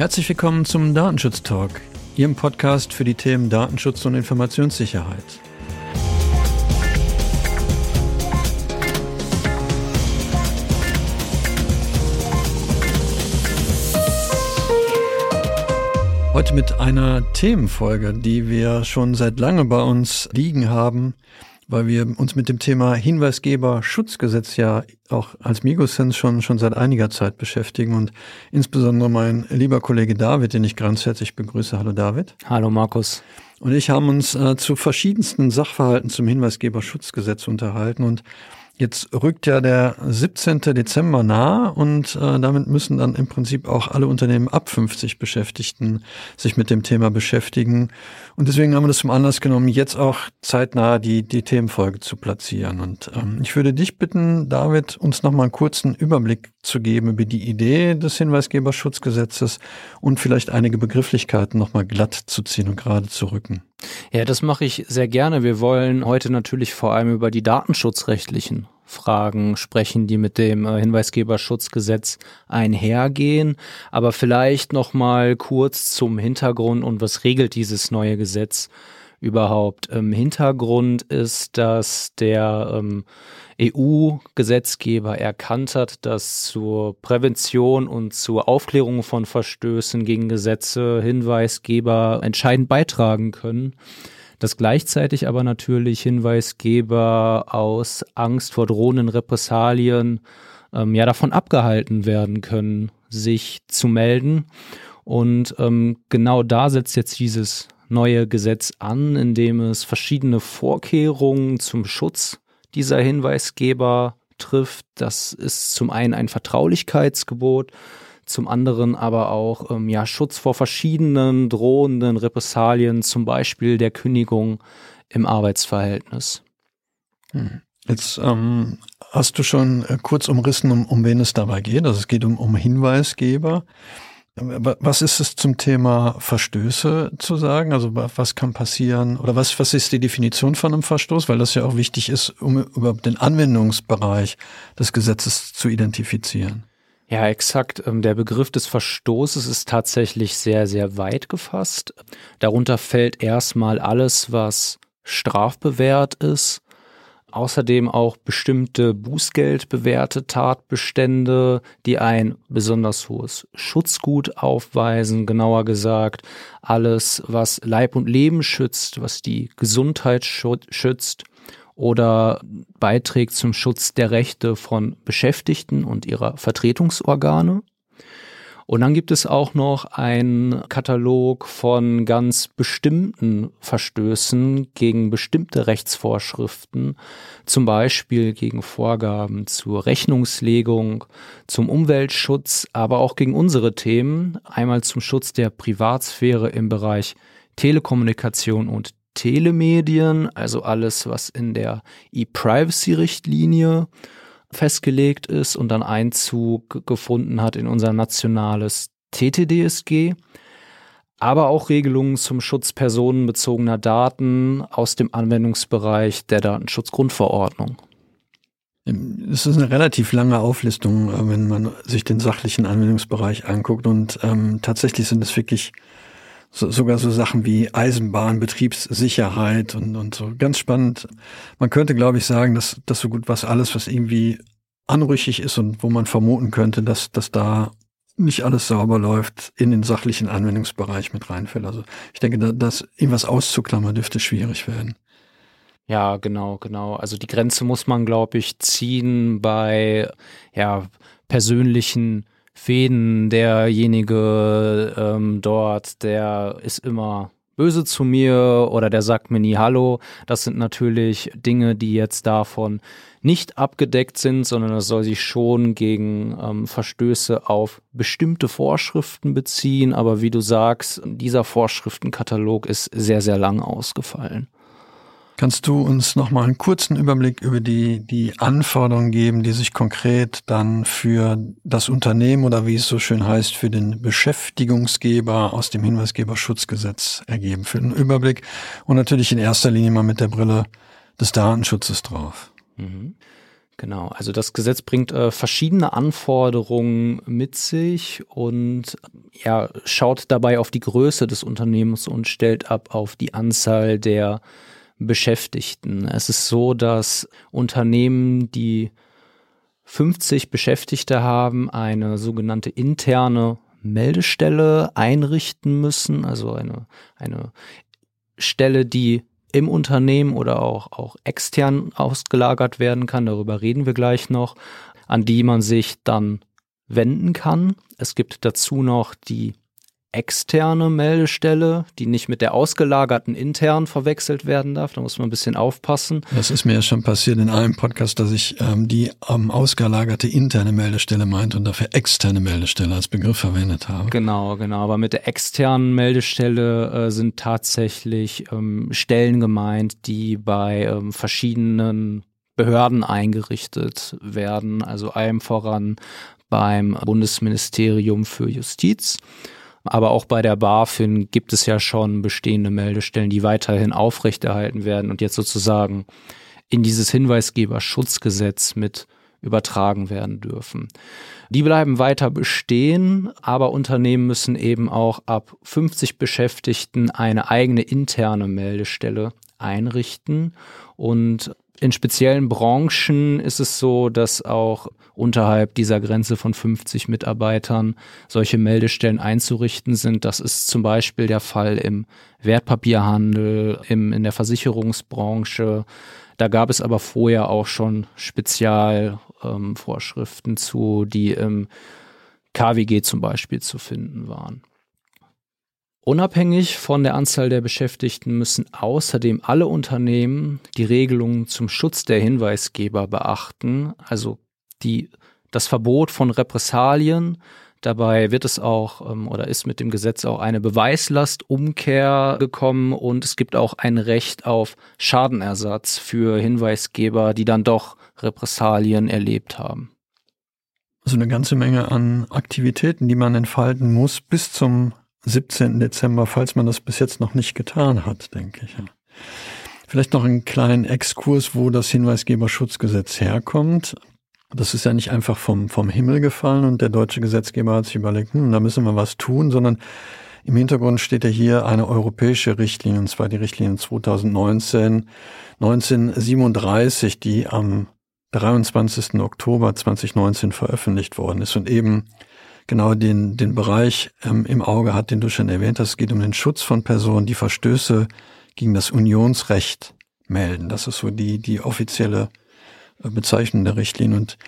Herzlich willkommen zum Datenschutz Talk, Ihrem Podcast für die Themen Datenschutz und Informationssicherheit. Heute mit einer Themenfolge, die wir schon seit lange bei uns liegen haben, weil wir uns mit dem Thema Hinweisgeber-Schutzgesetz ja auch als Migosense schon, schon seit einiger Zeit beschäftigen und insbesondere mein lieber Kollege David, den ich ganz herzlich begrüße. Hallo David. Hallo Markus. Und ich haben uns äh, zu verschiedensten Sachverhalten zum Hinweisgeber-Schutzgesetz unterhalten und Jetzt rückt ja der 17. Dezember nahe und äh, damit müssen dann im Prinzip auch alle Unternehmen ab 50 Beschäftigten sich mit dem Thema beschäftigen. Und deswegen haben wir das zum Anlass genommen, jetzt auch zeitnah die, die Themenfolge zu platzieren. Und ähm, ich würde dich bitten, David, uns nochmal einen kurzen Überblick zu geben über die Idee des Hinweisgeberschutzgesetzes und vielleicht einige Begrifflichkeiten nochmal glatt zu ziehen und gerade zu rücken. Ja, das mache ich sehr gerne. Wir wollen heute natürlich vor allem über die datenschutzrechtlichen Fragen sprechen, die mit dem äh, Hinweisgeberschutzgesetz einhergehen. Aber vielleicht noch mal kurz zum Hintergrund und was regelt dieses neue Gesetz überhaupt? Im Hintergrund ist, dass der ähm, EU-Gesetzgeber erkannt hat, dass zur Prävention und zur Aufklärung von Verstößen gegen Gesetze Hinweisgeber entscheidend beitragen können dass gleichzeitig aber natürlich Hinweisgeber aus Angst vor drohenden Repressalien ähm, ja davon abgehalten werden können, sich zu melden. Und ähm, genau da setzt jetzt dieses neue Gesetz an, indem es verschiedene Vorkehrungen zum Schutz dieser Hinweisgeber trifft. Das ist zum einen ein Vertraulichkeitsgebot, zum anderen aber auch ähm, ja, Schutz vor verschiedenen drohenden Repressalien, zum Beispiel der Kündigung im Arbeitsverhältnis. Hm. Jetzt ähm, hast du schon äh, kurz umrissen, um, um wen es dabei geht. Also es geht um, um Hinweisgeber. Was ist es zum Thema Verstöße zu sagen? Also was kann passieren oder was, was ist die Definition von einem Verstoß? Weil das ja auch wichtig ist, um überhaupt den Anwendungsbereich des Gesetzes zu identifizieren. Ja, exakt. Ähm, der Begriff des Verstoßes ist tatsächlich sehr, sehr weit gefasst. Darunter fällt erstmal alles, was strafbewehrt ist. Außerdem auch bestimmte bußgeldbewährte Tatbestände, die ein besonders hohes Schutzgut aufweisen, genauer gesagt alles, was Leib und Leben schützt, was die Gesundheit schützt oder beiträgt zum Schutz der Rechte von Beschäftigten und ihrer Vertretungsorgane. Und dann gibt es auch noch einen Katalog von ganz bestimmten Verstößen gegen bestimmte Rechtsvorschriften, zum Beispiel gegen Vorgaben zur Rechnungslegung, zum Umweltschutz, aber auch gegen unsere Themen, einmal zum Schutz der Privatsphäre im Bereich Telekommunikation und Telemedien, also alles, was in der E-Privacy-Richtlinie festgelegt ist und dann Einzug gefunden hat in unser nationales TTDSG, aber auch Regelungen zum Schutz personenbezogener Daten aus dem Anwendungsbereich der Datenschutzgrundverordnung. Es ist eine relativ lange Auflistung, äh, wenn man sich den sachlichen Anwendungsbereich anguckt und ähm, tatsächlich sind es wirklich so, sogar so Sachen wie Eisenbahn, Betriebssicherheit und, und so. Ganz spannend. Man könnte, glaube ich, sagen, dass, dass so gut was alles, was irgendwie anrüchig ist und wo man vermuten könnte, dass, dass da nicht alles sauber läuft, in den sachlichen Anwendungsbereich mit reinfällt. Also ich denke, da, dass irgendwas auszuklammern dürfte schwierig werden. Ja, genau, genau. Also die Grenze muss man, glaube ich, ziehen bei ja, persönlichen Fäden, derjenige ähm, dort, der ist immer böse zu mir oder der sagt mir nie Hallo. Das sind natürlich Dinge, die jetzt davon nicht abgedeckt sind, sondern das soll sich schon gegen ähm, Verstöße auf bestimmte Vorschriften beziehen. Aber wie du sagst, dieser Vorschriftenkatalog ist sehr, sehr lang ausgefallen. Kannst du uns noch mal einen kurzen Überblick über die, die Anforderungen geben, die sich konkret dann für das Unternehmen oder wie es so schön heißt, für den Beschäftigungsgeber aus dem Hinweisgeberschutzgesetz ergeben? Für den Überblick und natürlich in erster Linie mal mit der Brille des Datenschutzes drauf. Mhm. Genau, also das Gesetz bringt äh, verschiedene Anforderungen mit sich und ja, schaut dabei auf die Größe des Unternehmens und stellt ab auf die Anzahl der Beschäftigten. Es ist so, dass Unternehmen, die 50 Beschäftigte haben, eine sogenannte interne Meldestelle einrichten müssen, also eine, eine Stelle, die im Unternehmen oder auch, auch extern ausgelagert werden kann, darüber reden wir gleich noch, an die man sich dann wenden kann. Es gibt dazu noch die externe Meldestelle, die nicht mit der ausgelagerten intern verwechselt werden darf. Da muss man ein bisschen aufpassen. Das ist mir ja schon passiert in einem Podcast, dass ich ähm, die ähm, ausgelagerte interne Meldestelle meinte und dafür externe Meldestelle als Begriff verwendet habe. Genau, genau. Aber mit der externen Meldestelle äh, sind tatsächlich ähm, Stellen gemeint, die bei ähm, verschiedenen Behörden eingerichtet werden, also allem voran beim Bundesministerium für Justiz aber auch bei der BaFin gibt es ja schon bestehende Meldestellen, die weiterhin aufrechterhalten werden und jetzt sozusagen in dieses Hinweisgeberschutzgesetz mit übertragen werden dürfen. Die bleiben weiter bestehen, aber Unternehmen müssen eben auch ab 50 Beschäftigten eine eigene interne Meldestelle einrichten und in speziellen Branchen ist es so, dass auch unterhalb dieser Grenze von 50 Mitarbeitern solche Meldestellen einzurichten sind. Das ist zum Beispiel der Fall im Wertpapierhandel, im, in der Versicherungsbranche. Da gab es aber vorher auch schon Spezialvorschriften ähm, zu, die im KWG zum Beispiel zu finden waren. Unabhängig von der Anzahl der Beschäftigten müssen außerdem alle Unternehmen die Regelungen zum Schutz der Hinweisgeber beachten, also die, das Verbot von Repressalien. Dabei wird es auch ähm, oder ist mit dem Gesetz auch eine Beweislastumkehr gekommen und es gibt auch ein Recht auf Schadenersatz für Hinweisgeber, die dann doch Repressalien erlebt haben. Also eine ganze Menge an Aktivitäten, die man entfalten muss bis zum 17. Dezember, falls man das bis jetzt noch nicht getan hat, denke ich. Vielleicht noch einen kleinen Exkurs, wo das Hinweisgeberschutzgesetz herkommt. Das ist ja nicht einfach vom, vom Himmel gefallen und der deutsche Gesetzgeber hat sich überlegt, hm, da müssen wir was tun, sondern im Hintergrund steht ja hier eine europäische Richtlinie, und zwar die Richtlinie 2019, 1937, die am 23. Oktober 2019 veröffentlicht worden ist und eben genau den, den Bereich ähm, im Auge hat, den du schon erwähnt hast. Es geht um den Schutz von Personen, die Verstöße gegen das Unionsrecht melden. Das ist so die, die offizielle äh, Bezeichnung der Richtlinie. Und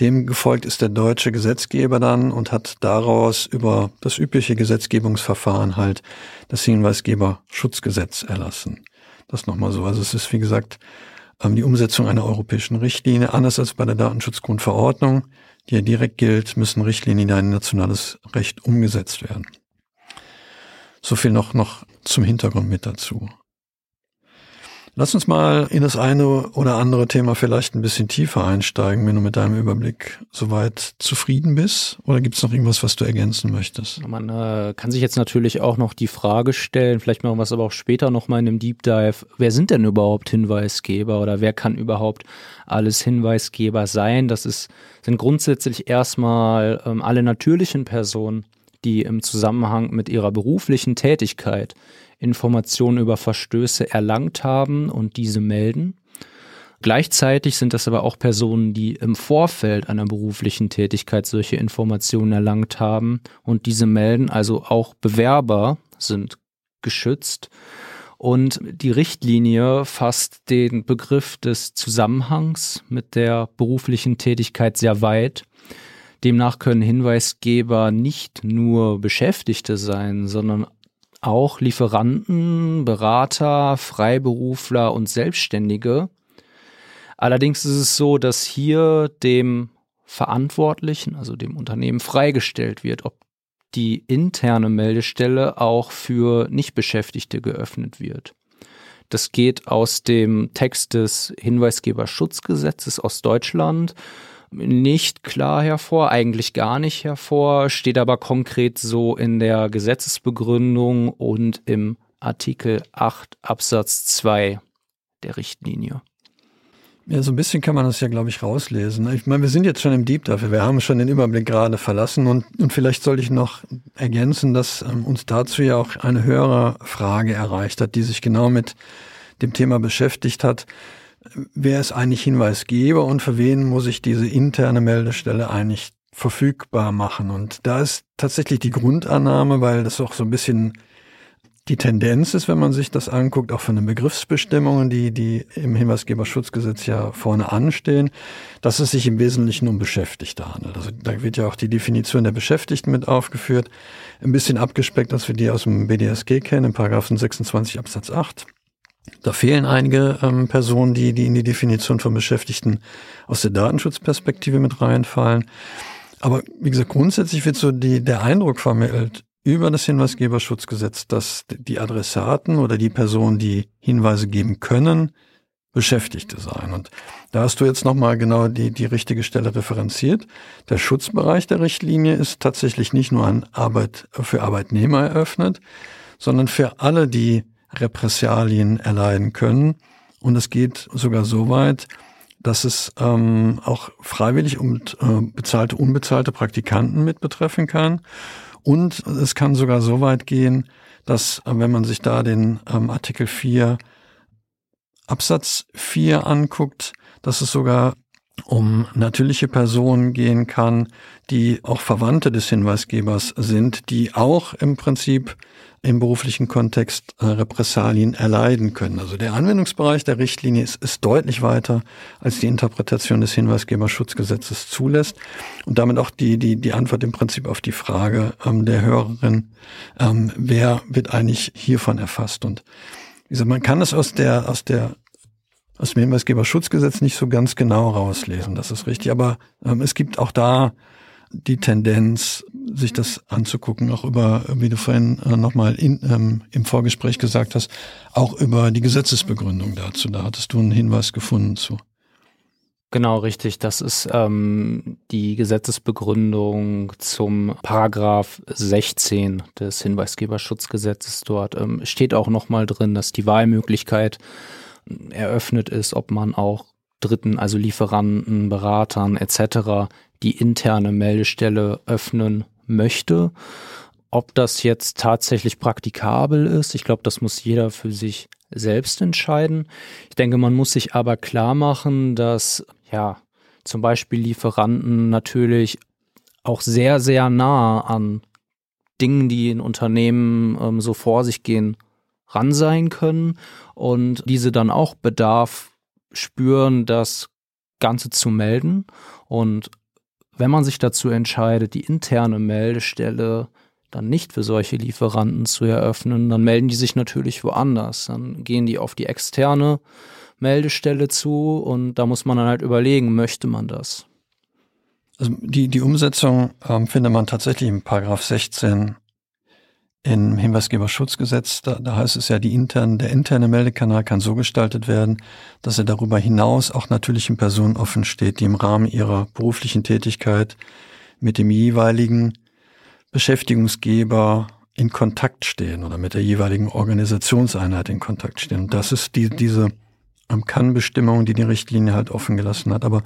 dem gefolgt ist der deutsche Gesetzgeber dann und hat daraus über das übliche Gesetzgebungsverfahren halt das Hinweisgeberschutzgesetz erlassen. Das nochmal so. Also es ist, wie gesagt, ähm, die Umsetzung einer europäischen Richtlinie, anders als bei der Datenschutzgrundverordnung die direkt gilt, müssen Richtlinien in ein nationales Recht umgesetzt werden. So viel noch, noch zum Hintergrund mit dazu. Lass uns mal in das eine oder andere Thema vielleicht ein bisschen tiefer einsteigen, wenn du mit deinem Überblick soweit zufrieden bist. Oder gibt es noch irgendwas, was du ergänzen möchtest? Man äh, kann sich jetzt natürlich auch noch die Frage stellen, vielleicht machen wir es aber auch später nochmal in einem Deep Dive, wer sind denn überhaupt Hinweisgeber oder wer kann überhaupt alles Hinweisgeber sein? Das ist, sind grundsätzlich erstmal ähm, alle natürlichen Personen, die im Zusammenhang mit ihrer beruflichen Tätigkeit Informationen über Verstöße erlangt haben und diese melden. Gleichzeitig sind das aber auch Personen, die im Vorfeld einer beruflichen Tätigkeit solche Informationen erlangt haben und diese melden. Also auch Bewerber sind geschützt. Und die Richtlinie fasst den Begriff des Zusammenhangs mit der beruflichen Tätigkeit sehr weit. Demnach können Hinweisgeber nicht nur Beschäftigte sein, sondern auch Lieferanten, Berater, Freiberufler und Selbstständige. Allerdings ist es so, dass hier dem Verantwortlichen, also dem Unternehmen, freigestellt wird, ob die interne Meldestelle auch für Nichtbeschäftigte geöffnet wird. Das geht aus dem Text des Hinweisgeberschutzgesetzes aus Deutschland nicht klar hervor, eigentlich gar nicht hervor, steht aber konkret so in der Gesetzesbegründung und im Artikel 8 Absatz 2 der Richtlinie. Ja, so ein bisschen kann man das ja, glaube ich, rauslesen. Ich meine, wir sind jetzt schon im Deep dafür. Wir haben schon den Überblick gerade verlassen und, und vielleicht sollte ich noch ergänzen, dass ähm, uns dazu ja auch eine höhere Frage erreicht hat, die sich genau mit dem Thema beschäftigt hat. Wer ist eigentlich Hinweisgeber und für wen muss ich diese interne Meldestelle eigentlich verfügbar machen? Und da ist tatsächlich die Grundannahme, weil das auch so ein bisschen die Tendenz ist, wenn man sich das anguckt, auch von den Begriffsbestimmungen, die, die im Hinweisgeberschutzgesetz ja vorne anstehen, dass es sich im Wesentlichen um Beschäftigte handelt. Also da wird ja auch die Definition der Beschäftigten mit aufgeführt, ein bisschen abgespeckt, als wir die aus dem BDSG kennen, im Paragraphen 26 Absatz 8. Da fehlen einige ähm, Personen, die, die in die Definition von Beschäftigten aus der Datenschutzperspektive mit reinfallen. Aber wie gesagt, grundsätzlich wird so die, der Eindruck vermittelt, über das Hinweisgeberschutzgesetz, dass die Adressaten oder die Personen, die Hinweise geben können, Beschäftigte sein. Und da hast du jetzt nochmal genau die, die richtige Stelle referenziert. Der Schutzbereich der Richtlinie ist tatsächlich nicht nur an Arbeit, für Arbeitnehmer eröffnet, sondern für alle, die Repressalien erleiden können. Und es geht sogar so weit, dass es ähm, auch freiwillig und äh, bezahlte, unbezahlte Praktikanten mit betreffen kann. Und es kann sogar so weit gehen, dass, äh, wenn man sich da den ähm, Artikel 4 Absatz 4 anguckt, dass es sogar um natürliche Personen gehen kann, die auch Verwandte des Hinweisgebers sind, die auch im Prinzip im beruflichen Kontext äh, Repressalien erleiden können. Also der Anwendungsbereich der Richtlinie ist, ist deutlich weiter, als die Interpretation des Hinweisgeberschutzgesetzes zulässt und damit auch die, die, die Antwort im Prinzip auf die Frage ähm, der Hörerin, ähm, wer wird eigentlich hiervon erfasst. Und wie gesagt, man kann es aus der, aus der aus dem Hinweisgeberschutzgesetz nicht so ganz genau rauslesen, das ist richtig. Aber ähm, es gibt auch da die Tendenz, sich das anzugucken, auch über, wie du vorhin äh, nochmal ähm, im Vorgespräch gesagt hast, auch über die Gesetzesbegründung dazu. Da hattest du einen Hinweis gefunden zu. Genau, richtig. Das ist ähm, die Gesetzesbegründung zum Paragraph 16 des Hinweisgeberschutzgesetzes. Dort ähm, steht auch nochmal drin, dass die Wahlmöglichkeit eröffnet ist, ob man auch Dritten, also Lieferanten, Beratern etc. die interne Meldestelle öffnen möchte. Ob das jetzt tatsächlich praktikabel ist, ich glaube, das muss jeder für sich selbst entscheiden. Ich denke, man muss sich aber klar machen, dass ja zum Beispiel Lieferanten natürlich auch sehr, sehr nah an Dingen, die in Unternehmen ähm, so vor sich gehen, ran sein können und diese dann auch Bedarf spüren, das Ganze zu melden. Und wenn man sich dazu entscheidet, die interne Meldestelle dann nicht für solche Lieferanten zu eröffnen, dann melden die sich natürlich woanders. Dann gehen die auf die externe Meldestelle zu und da muss man dann halt überlegen, möchte man das? Also die, die Umsetzung ähm, findet man tatsächlich im Paragraph 16 im Hinweisgeberschutzgesetz, da, da heißt es ja, die intern, der interne Meldekanal kann so gestaltet werden, dass er darüber hinaus auch natürlichen Personen offen steht, die im Rahmen ihrer beruflichen Tätigkeit mit dem jeweiligen Beschäftigungsgeber in Kontakt stehen oder mit der jeweiligen Organisationseinheit in Kontakt stehen. Und das ist die, diese Kann-Bestimmung, die die Richtlinie halt offen gelassen hat. Aber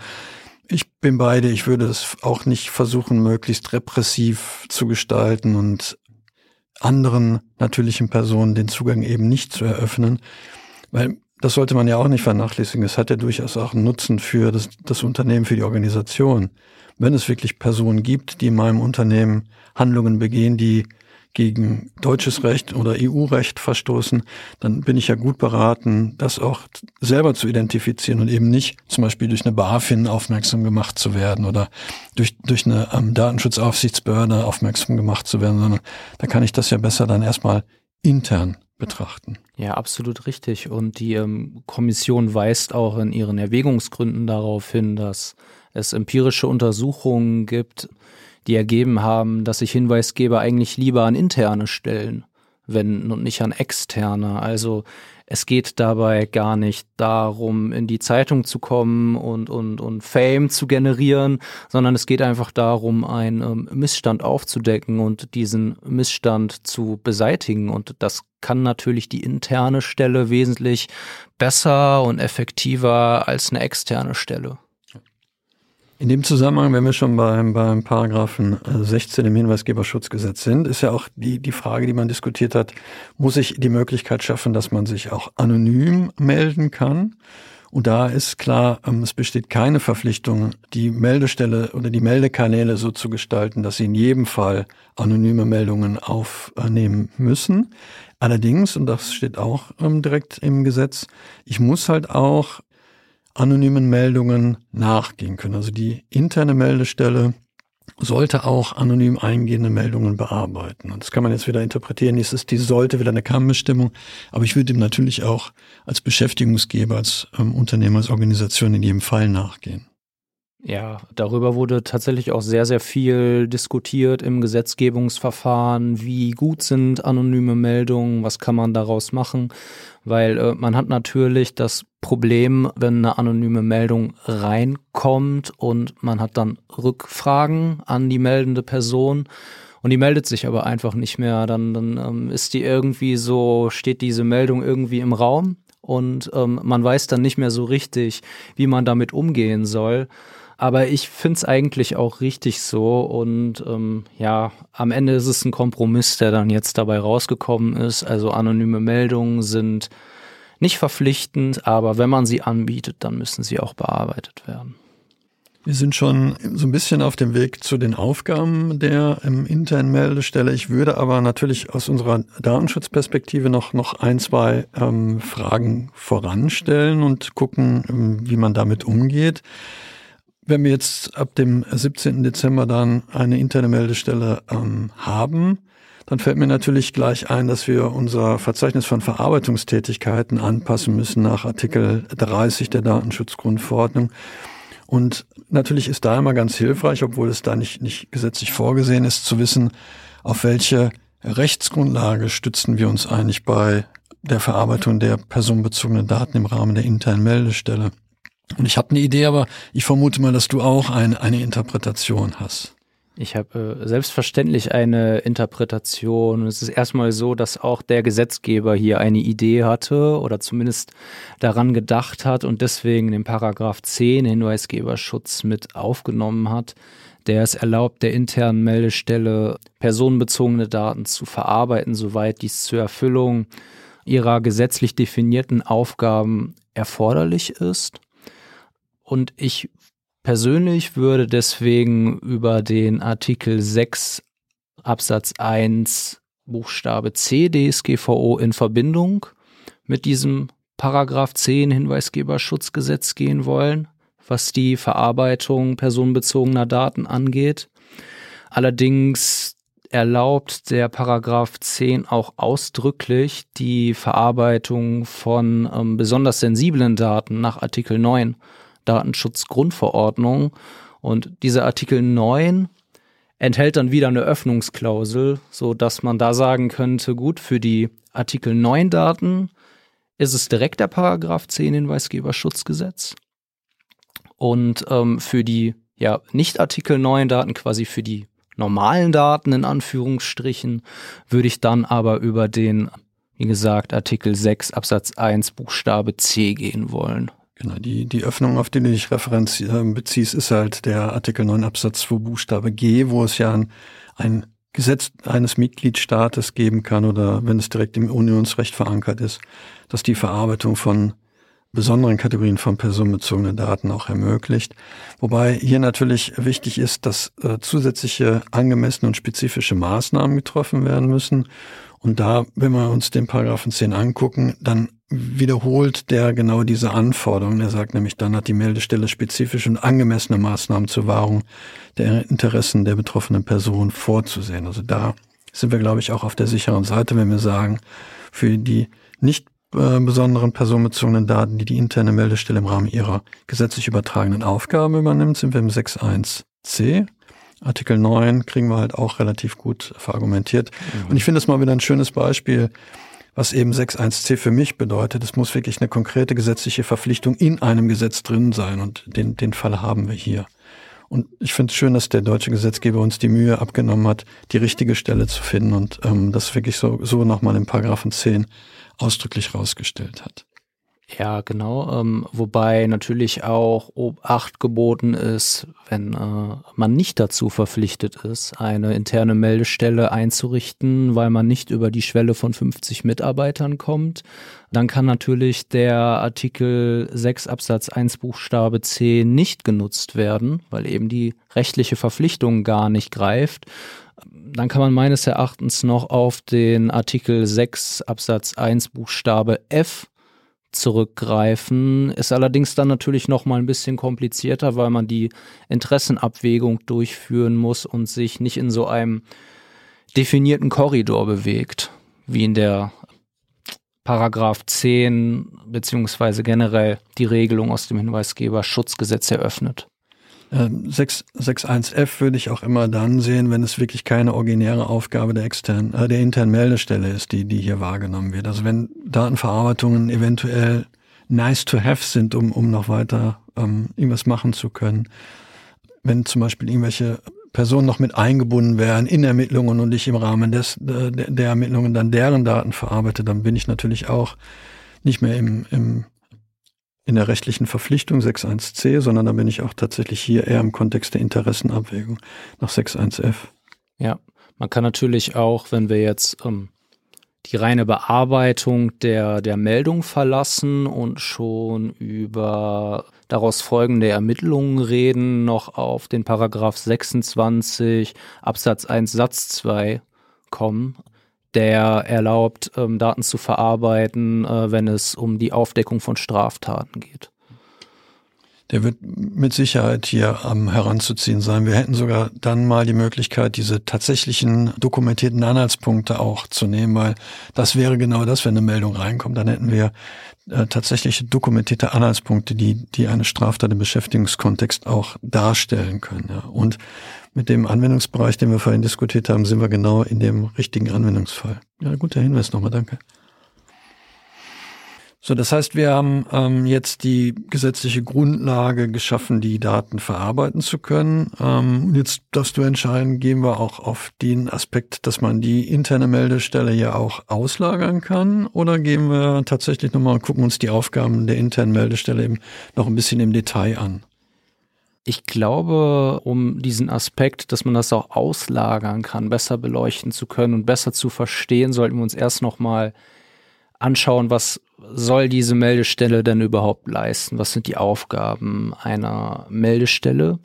ich bin beide. Ich würde es auch nicht versuchen, möglichst repressiv zu gestalten und anderen natürlichen Personen den Zugang eben nicht zu eröffnen, weil das sollte man ja auch nicht vernachlässigen. Es hat ja durchaus auch einen Nutzen für das, das Unternehmen, für die Organisation. Wenn es wirklich Personen gibt, die in meinem Unternehmen Handlungen begehen, die gegen deutsches Recht oder EU-Recht verstoßen, dann bin ich ja gut beraten, das auch selber zu identifizieren und eben nicht zum Beispiel durch eine BaFin aufmerksam gemacht zu werden oder durch, durch eine ähm, Datenschutzaufsichtsbehörde aufmerksam gemacht zu werden, sondern da kann ich das ja besser dann erstmal intern betrachten. Ja, absolut richtig. Und die ähm, Kommission weist auch in ihren Erwägungsgründen darauf hin, dass es empirische Untersuchungen gibt, die ergeben haben, dass sich Hinweisgeber eigentlich lieber an interne Stellen wenden und nicht an externe. Also Es geht dabei gar nicht darum, in die Zeitung zu kommen und, und, und Fame zu generieren, sondern es geht einfach darum, einen ähm, Missstand aufzudecken und diesen Missstand zu beseitigen. Und das kann natürlich die interne Stelle wesentlich besser und effektiver als eine externe Stelle. In dem Zusammenhang, wenn wir schon beim, beim Paragraphen 16 äh, im Hinweisgeberschutzgesetz sind, ist ja auch die, die Frage, die man diskutiert hat, muss ich die Möglichkeit schaffen, dass man sich auch anonym melden kann? Und da ist klar, ähm, es besteht keine Verpflichtung, die Meldestelle oder die Meldekanäle so zu gestalten, dass sie in jedem Fall anonyme Meldungen aufnehmen müssen. Allerdings, und das steht auch ähm, direkt im Gesetz, ich muss halt auch anonymen Meldungen nachgehen können. Also die interne Meldestelle sollte auch anonym eingehende Meldungen bearbeiten. Und das kann man jetzt wieder interpretieren. Dies ist, die sollte wieder eine Kammbestimmung. Aber ich würde dem natürlich auch als Beschäftigungsgeber, als ähm, Unternehmer, als Organisation in jedem Fall nachgehen. Ja, darüber wurde tatsächlich auch sehr, sehr viel diskutiert im Gesetzgebungsverfahren. Wie gut sind anonyme Meldungen? Was kann man daraus machen? Weil äh, man hat natürlich das Problem, wenn eine anonyme Meldung reinkommt und man hat dann Rückfragen an die meldende Person und die meldet sich aber einfach nicht mehr. Dann, dann ähm, ist die irgendwie so, steht diese Meldung irgendwie im Raum und ähm, man weiß dann nicht mehr so richtig, wie man damit umgehen soll. Aber ich finde es eigentlich auch richtig so. Und ähm, ja, am Ende ist es ein Kompromiss, der dann jetzt dabei rausgekommen ist. Also anonyme Meldungen sind nicht verpflichtend, aber wenn man sie anbietet, dann müssen sie auch bearbeitet werden. Wir sind schon so ein bisschen auf dem Weg zu den Aufgaben der ähm, internen Meldestelle. Ich würde aber natürlich aus unserer Datenschutzperspektive noch, noch ein, zwei ähm, Fragen voranstellen und gucken, ähm, wie man damit umgeht. Wenn wir jetzt ab dem 17. Dezember dann eine interne Meldestelle ähm, haben, dann fällt mir natürlich gleich ein, dass wir unser Verzeichnis von Verarbeitungstätigkeiten anpassen müssen nach Artikel 30 der Datenschutzgrundverordnung. Und natürlich ist da immer ganz hilfreich, obwohl es da nicht, nicht gesetzlich vorgesehen ist, zu wissen, auf welche Rechtsgrundlage stützen wir uns eigentlich bei der Verarbeitung der personenbezogenen Daten im Rahmen der internen Meldestelle. Und ich habe eine Idee, aber ich vermute mal, dass du auch eine, eine Interpretation hast. Ich habe äh, selbstverständlich eine Interpretation. Es ist erstmal so, dass auch der Gesetzgeber hier eine Idee hatte oder zumindest daran gedacht hat und deswegen den Paragraph 10 Hinweisgeberschutz mit aufgenommen hat, der es erlaubt, der internen Meldestelle personenbezogene Daten zu verarbeiten, soweit dies zur Erfüllung ihrer gesetzlich definierten Aufgaben erforderlich ist. Und ich persönlich würde deswegen über den Artikel 6 Absatz 1 Buchstabe C DSGVO in Verbindung mit diesem Paragraph 10 Hinweisgeberschutzgesetz gehen wollen, was die Verarbeitung personenbezogener Daten angeht. Allerdings erlaubt der Paragraph 10 auch ausdrücklich die Verarbeitung von ähm, besonders sensiblen Daten nach Artikel 9 Datenschutzgrundverordnung. Und dieser Artikel 9 enthält dann wieder eine Öffnungsklausel, so dass man da sagen könnte, gut, für die Artikel 9 Daten ist es direkt der Paragraph 10 Hinweisgeberschutzgesetz. Und ähm, für die ja, nicht Artikel 9 Daten, quasi für die normalen Daten in Anführungsstrichen, würde ich dann aber über den, wie gesagt, Artikel 6 Absatz 1 Buchstabe C gehen wollen. Genau, die, die Öffnung, auf die du dich Referenz äh, beziehst, ist halt der Artikel 9 Absatz 2 Buchstabe G, wo es ja ein, ein Gesetz eines Mitgliedstaates geben kann oder wenn es direkt im Unionsrecht verankert ist, dass die Verarbeitung von besonderen Kategorien von personenbezogenen Daten auch ermöglicht. Wobei hier natürlich wichtig ist, dass äh, zusätzliche angemessene und spezifische Maßnahmen getroffen werden müssen. Und da, wenn wir uns den Paragraphen 10 angucken, dann wiederholt der genau diese Anforderungen. Er sagt nämlich, dann hat die Meldestelle spezifische und angemessene Maßnahmen zur Wahrung der Interessen der betroffenen Person vorzusehen. Also da sind wir, glaube ich, auch auf der sicheren Seite, wenn wir sagen, für die nicht äh, besonderen personenbezogenen Daten, die die interne Meldestelle im Rahmen ihrer gesetzlich übertragenen Aufgaben übernimmt, sind wir im 6.1c. Artikel 9 kriegen wir halt auch relativ gut verargumentiert. Mhm. Und ich finde es mal wieder ein schönes Beispiel, was eben 6.1c für mich bedeutet. Es muss wirklich eine konkrete gesetzliche Verpflichtung in einem Gesetz drin sein und den, den Fall haben wir hier. Und ich finde es schön, dass der deutsche Gesetzgeber uns die Mühe abgenommen hat, die richtige Stelle zu finden und ähm, das wirklich so, so nochmal im Paragraphen 10 ausdrücklich rausgestellt hat. Ja, genau. Ähm, wobei natürlich auch Obacht geboten ist, wenn äh, man nicht dazu verpflichtet ist, eine interne Meldestelle einzurichten, weil man nicht über die Schwelle von 50 Mitarbeitern kommt. Dann kann natürlich der Artikel 6 Absatz 1 Buchstabe C nicht genutzt werden, weil eben die rechtliche Verpflichtung gar nicht greift dann kann man meines Erachtens noch auf den Artikel 6 Absatz 1 Buchstabe F zurückgreifen. Ist allerdings dann natürlich noch mal ein bisschen komplizierter, weil man die Interessenabwägung durchführen muss und sich nicht in so einem definierten Korridor bewegt, wie in der Paragraph 10 beziehungsweise generell die Regelung aus dem Hinweisgeber Schutzgesetz eröffnet. 6.1f ähm, würde ich auch immer dann sehen, wenn es wirklich keine originäre Aufgabe der externen, äh, der internen Meldestelle ist, die, die hier wahrgenommen wird. Also wenn Datenverarbeitungen eventuell nice to have sind, um, um noch weiter ähm, irgendwas machen zu können. Wenn zum Beispiel irgendwelche Personen noch mit eingebunden wären in Ermittlungen und ich im Rahmen des, äh, der Ermittlungen dann deren Daten verarbeite, dann bin ich natürlich auch nicht mehr im, im in der rechtlichen Verpflichtung 6.1c, sondern da bin ich auch tatsächlich hier eher im Kontext der Interessenabwägung nach 6.1f. Ja, man kann natürlich auch, wenn wir jetzt ähm, die reine Bearbeitung der, der Meldung verlassen und schon über daraus folgende Ermittlungen reden, noch auf den Paragraph 26 Absatz 1 Satz 2 kommen der erlaubt, ähm, Daten zu verarbeiten, äh, wenn es um die Aufdeckung von Straftaten geht. Der wird mit Sicherheit hier am heranzuziehen sein. Wir hätten sogar dann mal die Möglichkeit, diese tatsächlichen dokumentierten Anhaltspunkte auch zu nehmen, weil das wäre genau das, wenn eine Meldung reinkommt. Dann hätten wir äh, tatsächliche dokumentierte Anhaltspunkte, die, die eine Straftat im Beschäftigungskontext auch darstellen können. Ja. Und mit dem Anwendungsbereich, den wir vorhin diskutiert haben, sind wir genau in dem richtigen Anwendungsfall. Ja, guter Hinweis nochmal, danke. So, das heißt, wir haben ähm, jetzt die gesetzliche Grundlage geschaffen, die Daten verarbeiten zu können. Ähm, jetzt darfst du entscheiden, gehen wir auch auf den Aspekt, dass man die interne Meldestelle ja auch auslagern kann, oder gehen wir tatsächlich nochmal und gucken uns die Aufgaben der internen Meldestelle eben noch ein bisschen im Detail an? Ich glaube, um diesen Aspekt, dass man das auch auslagern kann, besser beleuchten zu können und besser zu verstehen, sollten wir uns erst nochmal anschauen, was soll diese Meldestelle denn überhaupt leisten? Was sind die Aufgaben einer Meldestelle?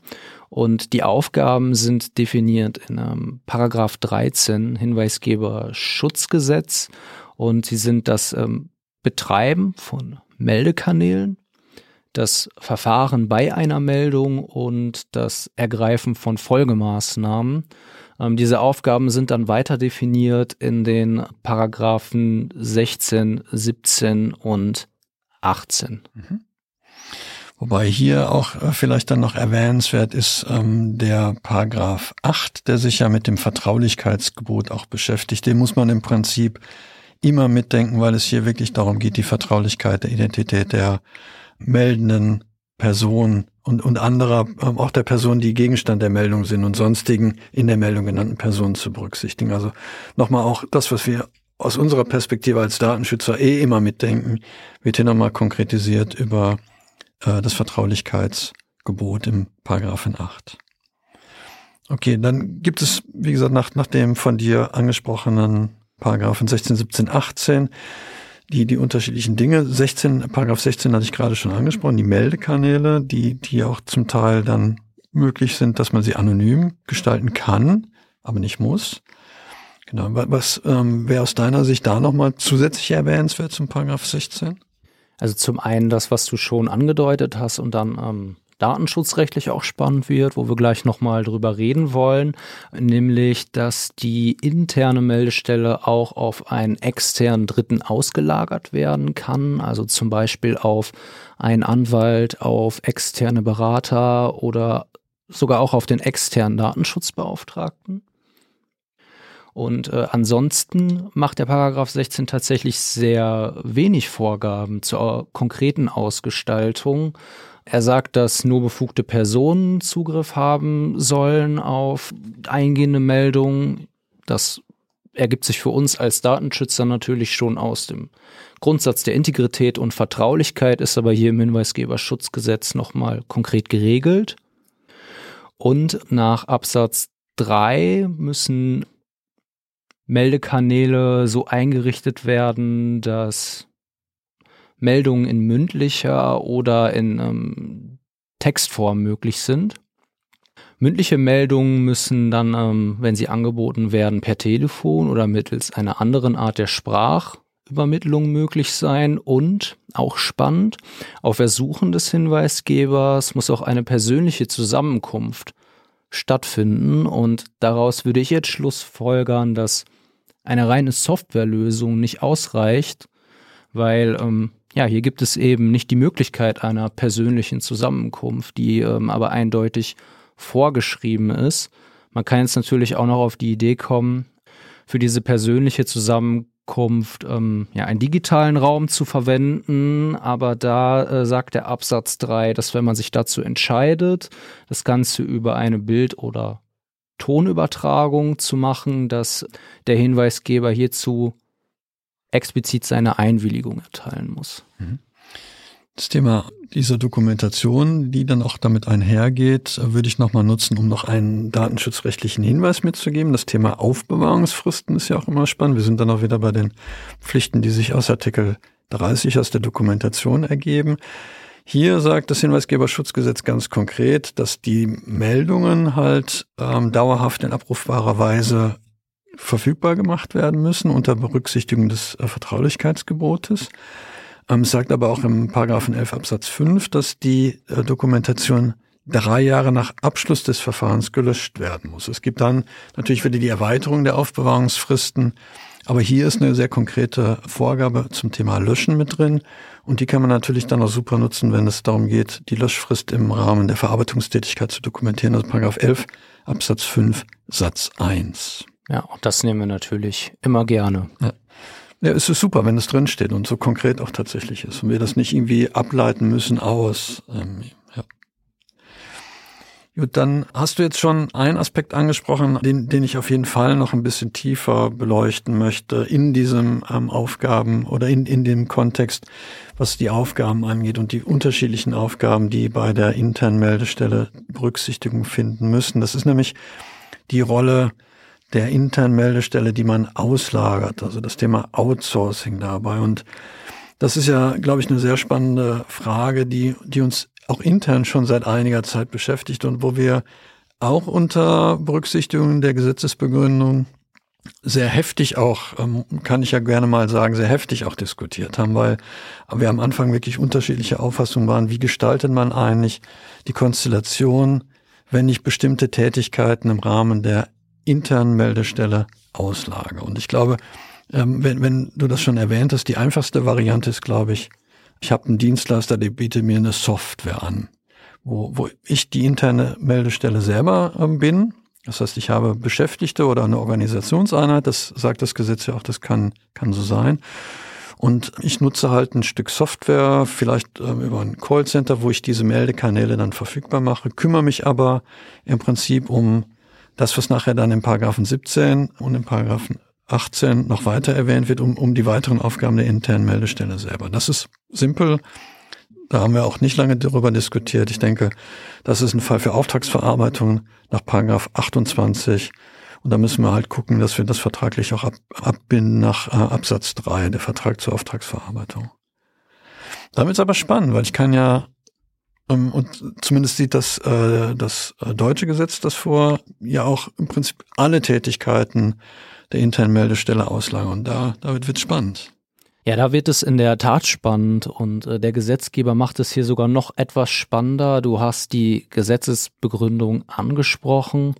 Und die Aufgaben sind definiert in einem Paragraph 13 Hinweisgeber Schutzgesetz und sie sind das ähm, Betreiben von Meldekanälen, das Verfahren bei einer Meldung und das Ergreifen von Folgemaßnahmen. Ähm, diese Aufgaben sind dann weiter definiert in den Paragraphen 16, 17 und 18. Mhm. Wobei hier auch äh, vielleicht dann noch erwähnenswert ist ähm, der Paragraph 8, der sich ja mit dem Vertraulichkeitsgebot auch beschäftigt. Den muss man im Prinzip immer mitdenken, weil es hier wirklich darum geht, die Vertraulichkeit der Identität der meldenden Person und, und anderer, ähm, auch der Person, die Gegenstand der Meldung sind und sonstigen in der Meldung genannten Personen zu berücksichtigen. Also nochmal auch das, was wir aus unserer Perspektive als Datenschützer eh immer mitdenken, wird hier nochmal konkretisiert über äh, das Vertraulichkeitsgebot im Paragraphen 8. Okay, dann gibt es, wie gesagt, nach, nach dem von dir angesprochenen Paragraphen 16, 17, 18 die, die unterschiedlichen Dinge. 16, Paragraph 16 hatte ich gerade schon angesprochen, die Meldekanäle, die, die auch zum Teil dann möglich sind, dass man sie anonym gestalten kann, aber nicht muss. Genau. Was ähm, wäre aus deiner Sicht da nochmal zusätzlich erwähnenswert zum Paragraph 16? Also zum einen das, was du schon angedeutet hast und dann ähm, datenschutzrechtlich auch spannend wird, wo wir gleich nochmal drüber reden wollen, nämlich, dass die interne Meldestelle auch auf einen externen Dritten ausgelagert werden kann, also zum Beispiel auf einen Anwalt, auf externe Berater oder sogar auch auf den externen Datenschutzbeauftragten. Und äh, ansonsten macht der Paragraph 16 tatsächlich sehr wenig Vorgaben zur konkreten Ausgestaltung. Er sagt, dass nur befugte Personen Zugriff haben sollen auf eingehende Meldungen. Das ergibt sich für uns als Datenschützer natürlich schon aus dem Grundsatz der Integrität und Vertraulichkeit, ist aber hier im Hinweisgeberschutzgesetz nochmal konkret geregelt. Und nach Absatz 3 müssen Meldekanäle so eingerichtet werden, dass Meldungen in mündlicher oder in ähm, Textform möglich sind. Mündliche Meldungen müssen dann, ähm, wenn sie angeboten werden, per Telefon oder mittels einer anderen Art der Sprachübermittlung möglich sein und auch spannend, auf Ersuchen des Hinweisgebers muss auch eine persönliche Zusammenkunft stattfinden und daraus würde ich jetzt schlussfolgern, dass eine reine Softwarelösung nicht ausreicht, weil ähm, ja, hier gibt es eben nicht die Möglichkeit einer persönlichen Zusammenkunft, die ähm, aber eindeutig vorgeschrieben ist. Man kann jetzt natürlich auch noch auf die Idee kommen, für diese persönliche Zusammenkunft ähm, ja, einen digitalen Raum zu verwenden, aber da äh, sagt der Absatz 3, dass wenn man sich dazu entscheidet, das Ganze über eine Bild- oder Tonübertragung zu machen, dass der Hinweisgeber hierzu explizit seine Einwilligung erteilen muss. Mhm. Das Thema dieser Dokumentation, die dann auch damit einhergeht, würde ich nochmal nutzen, um noch einen datenschutzrechtlichen Hinweis mitzugeben. Das Thema Aufbewahrungsfristen ist ja auch immer spannend. Wir sind dann auch wieder bei den Pflichten, die sich aus Artikel 30 aus der Dokumentation ergeben. Hier sagt das Hinweisgeberschutzgesetz ganz konkret, dass die Meldungen halt ähm, dauerhaft in abrufbarer Weise verfügbar gemacht werden müssen unter Berücksichtigung des äh, Vertraulichkeitsgebotes. Ähm, es sagt aber auch im Paragraphen 11 Absatz 5, dass die äh, Dokumentation drei Jahre nach Abschluss des Verfahrens gelöscht werden muss. Es gibt dann natürlich wieder die Erweiterung der Aufbewahrungsfristen, aber hier ist eine sehr konkrete Vorgabe zum Thema Löschen mit drin und die kann man natürlich dann auch super nutzen, wenn es darum geht, die Löschfrist im Rahmen der Verarbeitungstätigkeit zu dokumentieren. Also Paragraph 11 Absatz 5 Satz 1. Ja, und das nehmen wir natürlich immer gerne. Ja. Ja, es ist super, wenn es drinsteht und so konkret auch tatsächlich ist und wir das nicht irgendwie ableiten müssen aus. Ähm, ja. Gut, dann hast du jetzt schon einen Aspekt angesprochen, den, den ich auf jeden Fall noch ein bisschen tiefer beleuchten möchte in diesem ähm, Aufgaben oder in, in dem Kontext, was die Aufgaben angeht und die unterschiedlichen Aufgaben, die bei der internen Meldestelle Berücksichtigung finden müssen. Das ist nämlich die Rolle der internen Meldestelle, die man auslagert, also das Thema Outsourcing dabei. Und das ist ja, glaube ich, eine sehr spannende Frage, die, die uns auch intern schon seit einiger Zeit beschäftigt und wo wir auch unter Berücksichtigung der Gesetzesbegründung sehr heftig auch, ähm, kann ich ja gerne mal sagen, sehr heftig auch diskutiert haben, weil wir am Anfang wirklich unterschiedliche Auffassungen waren, wie gestaltet man eigentlich die Konstellation, wenn ich bestimmte Tätigkeiten im Rahmen der internen Meldestelle auslage. Und ich glaube, ähm, wenn, wenn du das schon erwähnt hast, die einfachste Variante ist, glaube ich, ich habe einen Dienstleister, der bietet mir eine Software an, wo, wo ich die interne Meldestelle selber ähm, bin. Das heißt, ich habe Beschäftigte oder eine Organisationseinheit, das sagt das Gesetz ja auch, das kann, kann so sein. Und ich nutze halt ein Stück Software, vielleicht ähm, über ein Callcenter, wo ich diese Meldekanäle dann verfügbar mache, kümmere mich aber im Prinzip um das, was nachher dann im Paragraphen 17 und im Paragraphen 18 noch weiter erwähnt wird, um, um die weiteren Aufgaben der internen Meldestelle selber. Das ist simpel. Da haben wir auch nicht lange darüber diskutiert. Ich denke, das ist ein Fall für Auftragsverarbeitung nach Paragraph 28. Und da müssen wir halt gucken, dass wir das vertraglich auch ab, abbinden nach äh, Absatz 3, der Vertrag zur Auftragsverarbeitung. Damit ist aber spannend, weil ich kann ja und zumindest sieht das, äh, das äh, deutsche Gesetz das vor, ja auch im Prinzip alle Tätigkeiten der internen Meldestelle auslagern. Und da, da wird es spannend. Ja, da wird es in der Tat spannend und äh, der Gesetzgeber macht es hier sogar noch etwas spannender. Du hast die Gesetzesbegründung angesprochen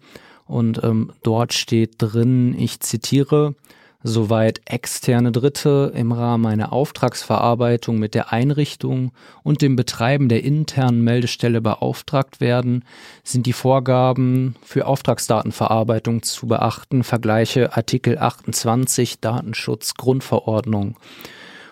und ähm, dort steht drin, ich zitiere, soweit externe Dritte im Rahmen einer Auftragsverarbeitung mit der Einrichtung und dem Betreiben der internen Meldestelle beauftragt werden, sind die Vorgaben für Auftragsdatenverarbeitung zu beachten. Vergleiche Artikel 28 Datenschutz Grundverordnung.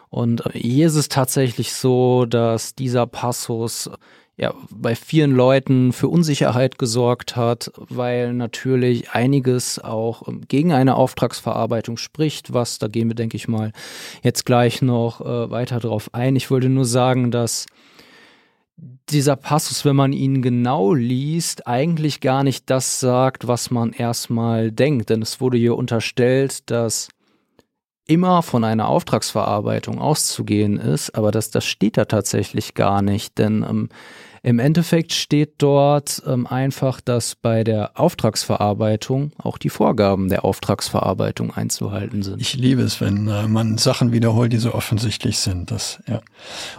Und hier ist es tatsächlich so, dass dieser Passus ja, bei vielen Leuten für Unsicherheit gesorgt hat, weil natürlich einiges auch ähm, gegen eine Auftragsverarbeitung spricht, was, da gehen wir, denke ich mal, jetzt gleich noch äh, weiter drauf ein. Ich wollte nur sagen, dass dieser Passus, wenn man ihn genau liest, eigentlich gar nicht das sagt, was man erstmal denkt. Denn es wurde hier unterstellt, dass immer von einer Auftragsverarbeitung auszugehen ist, aber das, das steht da tatsächlich gar nicht, denn ähm, im Endeffekt steht dort ähm, einfach, dass bei der Auftragsverarbeitung auch die Vorgaben der Auftragsverarbeitung einzuhalten sind. Ich liebe es, wenn äh, man Sachen wiederholt, die so offensichtlich sind. Das, ja.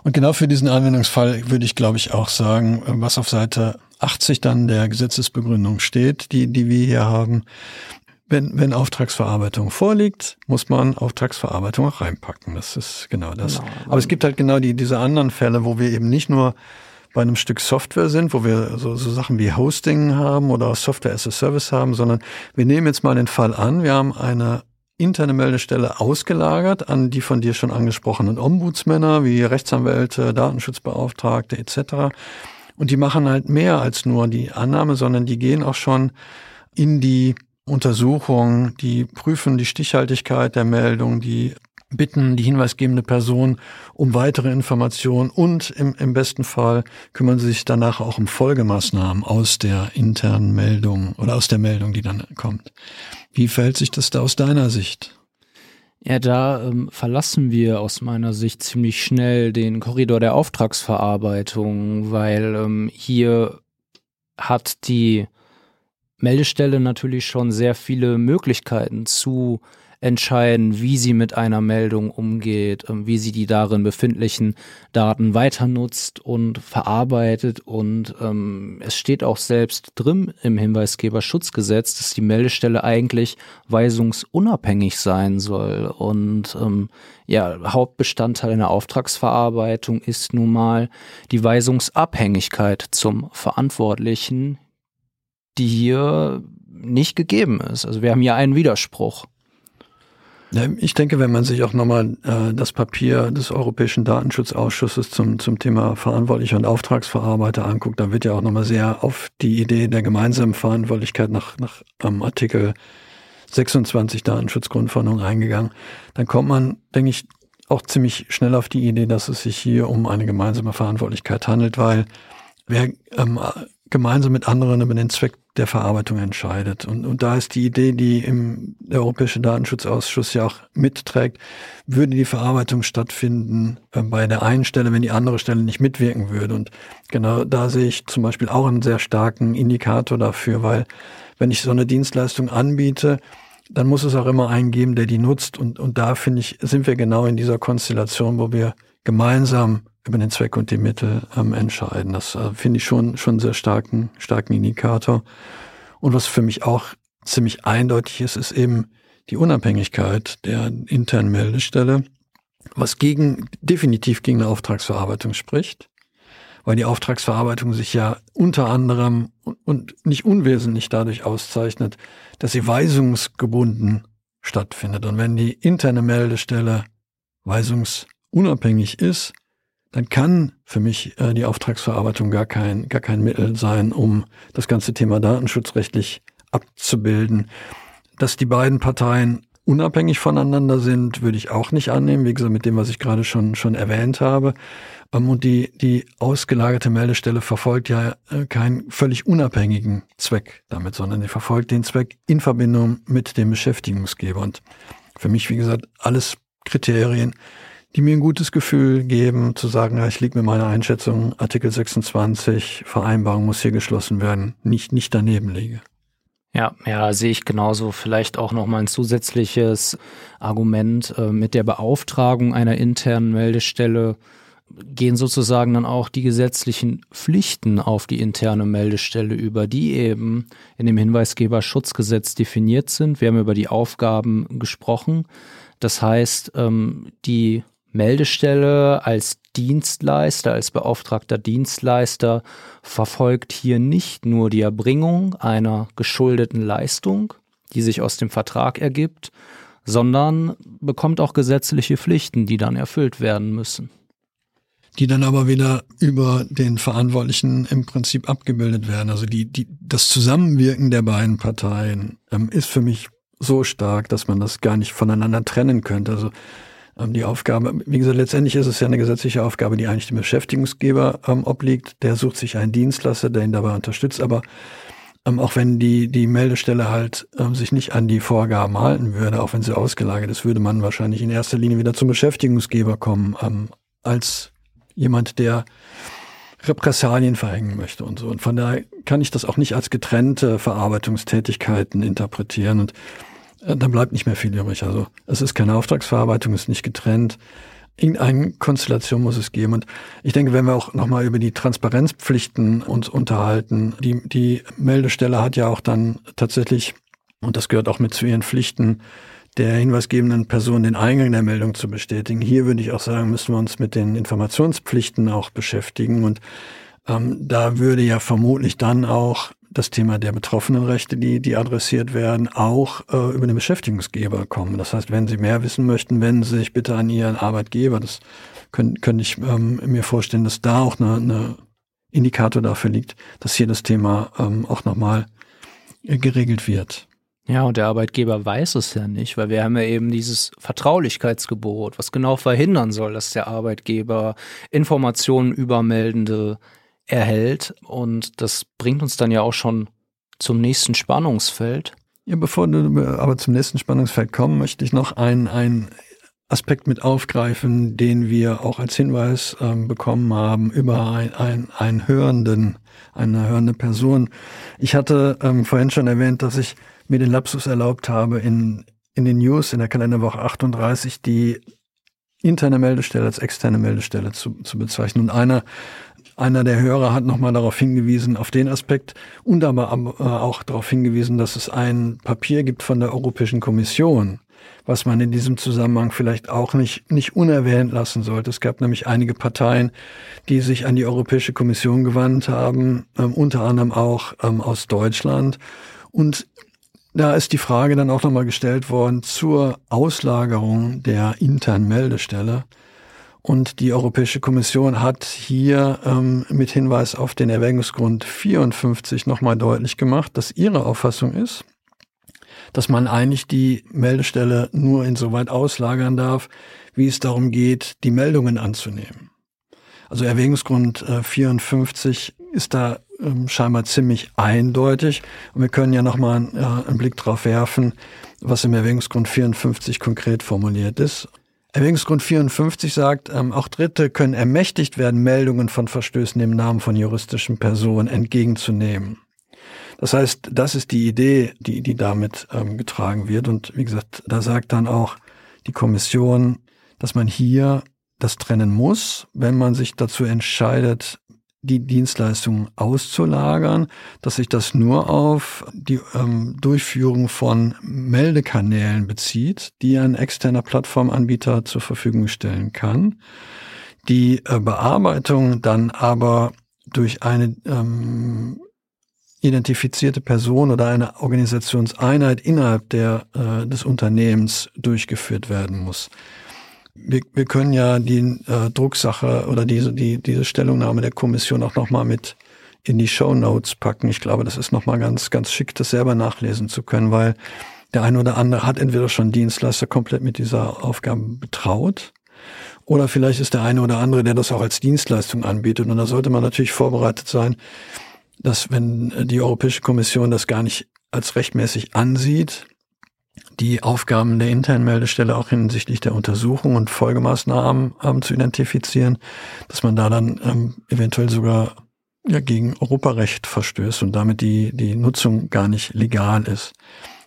Und genau für diesen Anwendungsfall würde ich, glaube ich, auch sagen, äh, was auf Seite 80 dann der Gesetzesbegründung steht, die, die wir hier haben. Wenn, wenn Auftragsverarbeitung vorliegt, muss man Auftragsverarbeitung auch reinpacken. Das ist genau das. Genau. Aber es gibt halt genau die, diese anderen Fälle, wo wir eben nicht nur bei einem Stück Software sind, wo wir so, so Sachen wie Hosting haben oder Software as a Service haben, sondern wir nehmen jetzt mal den Fall an, wir haben eine interne Meldestelle ausgelagert an die von dir schon angesprochenen Ombudsmänner wie Rechtsanwälte, Datenschutzbeauftragte etc. Und die machen halt mehr als nur die Annahme, sondern die gehen auch schon in die Untersuchung, die prüfen die Stichhaltigkeit der Meldung, die bitten die hinweisgebende Person um weitere Informationen und im, im besten Fall kümmern sie sich danach auch um Folgemaßnahmen aus der internen Meldung oder aus der Meldung, die dann kommt. Wie verhält sich das da aus deiner Sicht? Ja, da ähm, verlassen wir aus meiner Sicht ziemlich schnell den Korridor der Auftragsverarbeitung, weil ähm, hier hat die Meldestelle natürlich schon sehr viele Möglichkeiten zu entscheiden, wie sie mit einer Meldung umgeht, ähm, wie sie die darin befindlichen Daten weiter nutzt und verarbeitet. Und ähm, es steht auch selbst drin im Hinweisgeberschutzgesetz, dass die Meldestelle eigentlich weisungsunabhängig sein soll. Und ähm, ja, Hauptbestandteil einer Auftragsverarbeitung ist nun mal die Weisungsabhängigkeit zum Verantwortlichen, die hier nicht gegeben ist. Also wir haben hier einen Widerspruch. Ich denke, wenn man sich auch nochmal äh, das Papier des Europäischen Datenschutzausschusses zum, zum Thema Verantwortlicher und Auftragsverarbeiter anguckt, da wird ja auch nochmal sehr auf die Idee der gemeinsamen Verantwortlichkeit nach, nach ähm, Artikel 26 Datenschutzgrundverordnung eingegangen. Dann kommt man, denke ich, auch ziemlich schnell auf die Idee, dass es sich hier um eine gemeinsame Verantwortlichkeit handelt, weil wer ähm, gemeinsam mit anderen über den Zweck der Verarbeitung entscheidet. Und, und da ist die Idee, die im der Europäische Datenschutzausschuss ja auch mitträgt, würde die Verarbeitung stattfinden äh, bei der einen Stelle, wenn die andere Stelle nicht mitwirken würde. Und genau da sehe ich zum Beispiel auch einen sehr starken Indikator dafür, weil wenn ich so eine Dienstleistung anbiete, dann muss es auch immer einen geben, der die nutzt. Und, und da finde ich, sind wir genau in dieser Konstellation, wo wir gemeinsam über den Zweck und die Mittel ähm, entscheiden. Das äh, finde ich schon schon sehr starken starken Indikator. Und was für mich auch ziemlich eindeutig ist, ist eben die Unabhängigkeit der internen Meldestelle, was gegen definitiv gegen eine Auftragsverarbeitung spricht, weil die Auftragsverarbeitung sich ja unter anderem und nicht unwesentlich dadurch auszeichnet, dass sie weisungsgebunden stattfindet. Und wenn die interne Meldestelle weisungsunabhängig ist, dann kann für mich äh, die Auftragsverarbeitung gar kein, gar kein Mittel sein, um das ganze Thema datenschutzrechtlich abzubilden. Dass die beiden Parteien unabhängig voneinander sind, würde ich auch nicht annehmen, wie gesagt, mit dem, was ich gerade schon, schon erwähnt habe. Ähm, und die, die ausgelagerte Meldestelle verfolgt ja äh, keinen völlig unabhängigen Zweck damit, sondern die verfolgt den Zweck in Verbindung mit dem Beschäftigungsgeber. Und für mich, wie gesagt, alles Kriterien, die mir ein gutes Gefühl geben, zu sagen, ja, ich liege mit meiner Einschätzung, Artikel 26, Vereinbarung muss hier geschlossen werden, nicht, nicht daneben liege. Ja, ja, sehe ich genauso. Vielleicht auch nochmal ein zusätzliches Argument äh, mit der Beauftragung einer internen Meldestelle gehen sozusagen dann auch die gesetzlichen Pflichten auf die interne Meldestelle über, die eben in dem Hinweisgeberschutzgesetz definiert sind. Wir haben über die Aufgaben gesprochen. Das heißt, ähm, die Meldestelle als Dienstleister, als beauftragter Dienstleister verfolgt hier nicht nur die Erbringung einer geschuldeten Leistung, die sich aus dem Vertrag ergibt, sondern bekommt auch gesetzliche Pflichten, die dann erfüllt werden müssen. Die dann aber wieder über den Verantwortlichen im Prinzip abgebildet werden. Also die, die, das Zusammenwirken der beiden Parteien ähm, ist für mich so stark, dass man das gar nicht voneinander trennen könnte. Also die Aufgabe, wie gesagt, letztendlich ist es ja eine gesetzliche Aufgabe, die eigentlich dem Beschäftigungsgeber ähm, obliegt. Der sucht sich einen Dienstleister, der ihn dabei unterstützt, aber ähm, auch wenn die, die Meldestelle halt ähm, sich nicht an die Vorgaben halten würde, auch wenn sie ausgelagert ist, würde man wahrscheinlich in erster Linie wieder zum Beschäftigungsgeber kommen, ähm, als jemand, der Repressalien verhängen möchte und so. Und von daher kann ich das auch nicht als getrennte Verarbeitungstätigkeiten interpretieren und dann bleibt nicht mehr viel übrig. Also es ist keine Auftragsverarbeitung, es ist nicht getrennt. Irgendeine Konstellation muss es geben. Und ich denke, wenn wir auch nochmal über die Transparenzpflichten uns unterhalten, die, die Meldestelle hat ja auch dann tatsächlich, und das gehört auch mit zu ihren Pflichten, der hinweisgebenden Person den Eingang der Meldung zu bestätigen. Hier würde ich auch sagen, müssen wir uns mit den Informationspflichten auch beschäftigen. Und ähm, da würde ja vermutlich dann auch das Thema der Betroffenenrechte, die, die adressiert werden, auch äh, über den Beschäftigungsgeber kommen. Das heißt, wenn Sie mehr wissen möchten, wenden Sie sich bitte an Ihren Arbeitgeber. Das könnte könnt ich ähm, mir vorstellen, dass da auch eine, eine Indikator dafür liegt, dass hier das Thema ähm, auch nochmal äh, geregelt wird. Ja, und der Arbeitgeber weiß es ja nicht, weil wir haben ja eben dieses Vertraulichkeitsgebot, was genau verhindern soll, dass der Arbeitgeber Informationen über Meldende erhält. Und das bringt uns dann ja auch schon zum nächsten Spannungsfeld. Ja, bevor wir aber zum nächsten Spannungsfeld kommen, möchte ich noch einen, einen Aspekt mit aufgreifen, den wir auch als Hinweis ähm, bekommen haben über ein, ein, einen Hörenden, eine hörende Person. Ich hatte ähm, vorhin schon erwähnt, dass ich mir den Lapsus erlaubt habe, in, in den News in der Kalenderwoche 38 die interne Meldestelle als externe Meldestelle zu, zu bezeichnen. Und einer einer der Hörer hat nochmal darauf hingewiesen, auf den Aspekt und aber äh, auch darauf hingewiesen, dass es ein Papier gibt von der Europäischen Kommission, was man in diesem Zusammenhang vielleicht auch nicht, nicht unerwähnt lassen sollte. Es gab nämlich einige Parteien, die sich an die Europäische Kommission gewandt haben, ähm, unter anderem auch ähm, aus Deutschland. Und da ist die Frage dann auch nochmal gestellt worden zur Auslagerung der internen Meldestelle. Und die Europäische Kommission hat hier ähm, mit Hinweis auf den Erwägungsgrund 54 nochmal deutlich gemacht, dass ihre Auffassung ist, dass man eigentlich die Meldestelle nur insoweit auslagern darf, wie es darum geht, die Meldungen anzunehmen. Also Erwägungsgrund äh, 54 ist da ähm, scheinbar ziemlich eindeutig. Und wir können ja nochmal äh, einen Blick drauf werfen, was im Erwägungsgrund 54 konkret formuliert ist. Erwägungsgrund 54 sagt, ähm, auch Dritte können ermächtigt werden, Meldungen von Verstößen im Namen von juristischen Personen entgegenzunehmen. Das heißt, das ist die Idee, die, die damit ähm, getragen wird. Und wie gesagt, da sagt dann auch die Kommission, dass man hier das trennen muss, wenn man sich dazu entscheidet, die Dienstleistungen auszulagern, dass sich das nur auf die ähm, Durchführung von Meldekanälen bezieht, die ein externer Plattformanbieter zur Verfügung stellen kann. Die äh, Bearbeitung dann aber durch eine ähm, identifizierte Person oder eine Organisationseinheit innerhalb der, äh, des Unternehmens durchgeführt werden muss wir, wir können ja die äh, Drucksache oder diese, die, diese Stellungnahme der Kommission auch nochmal mit in die Show Notes packen. Ich glaube, das ist nochmal ganz, ganz schick, das selber nachlesen zu können, weil der eine oder andere hat entweder schon Dienstleister komplett mit dieser Aufgabe betraut oder vielleicht ist der eine oder andere, der das auch als Dienstleistung anbietet. Und da sollte man natürlich vorbereitet sein, dass wenn die Europäische Kommission das gar nicht als rechtmäßig ansieht, die Aufgaben der internen Meldestelle auch hinsichtlich der Untersuchung und Folgemaßnahmen ähm, zu identifizieren, dass man da dann ähm, eventuell sogar ja, gegen Europarecht verstößt und damit die, die Nutzung gar nicht legal ist.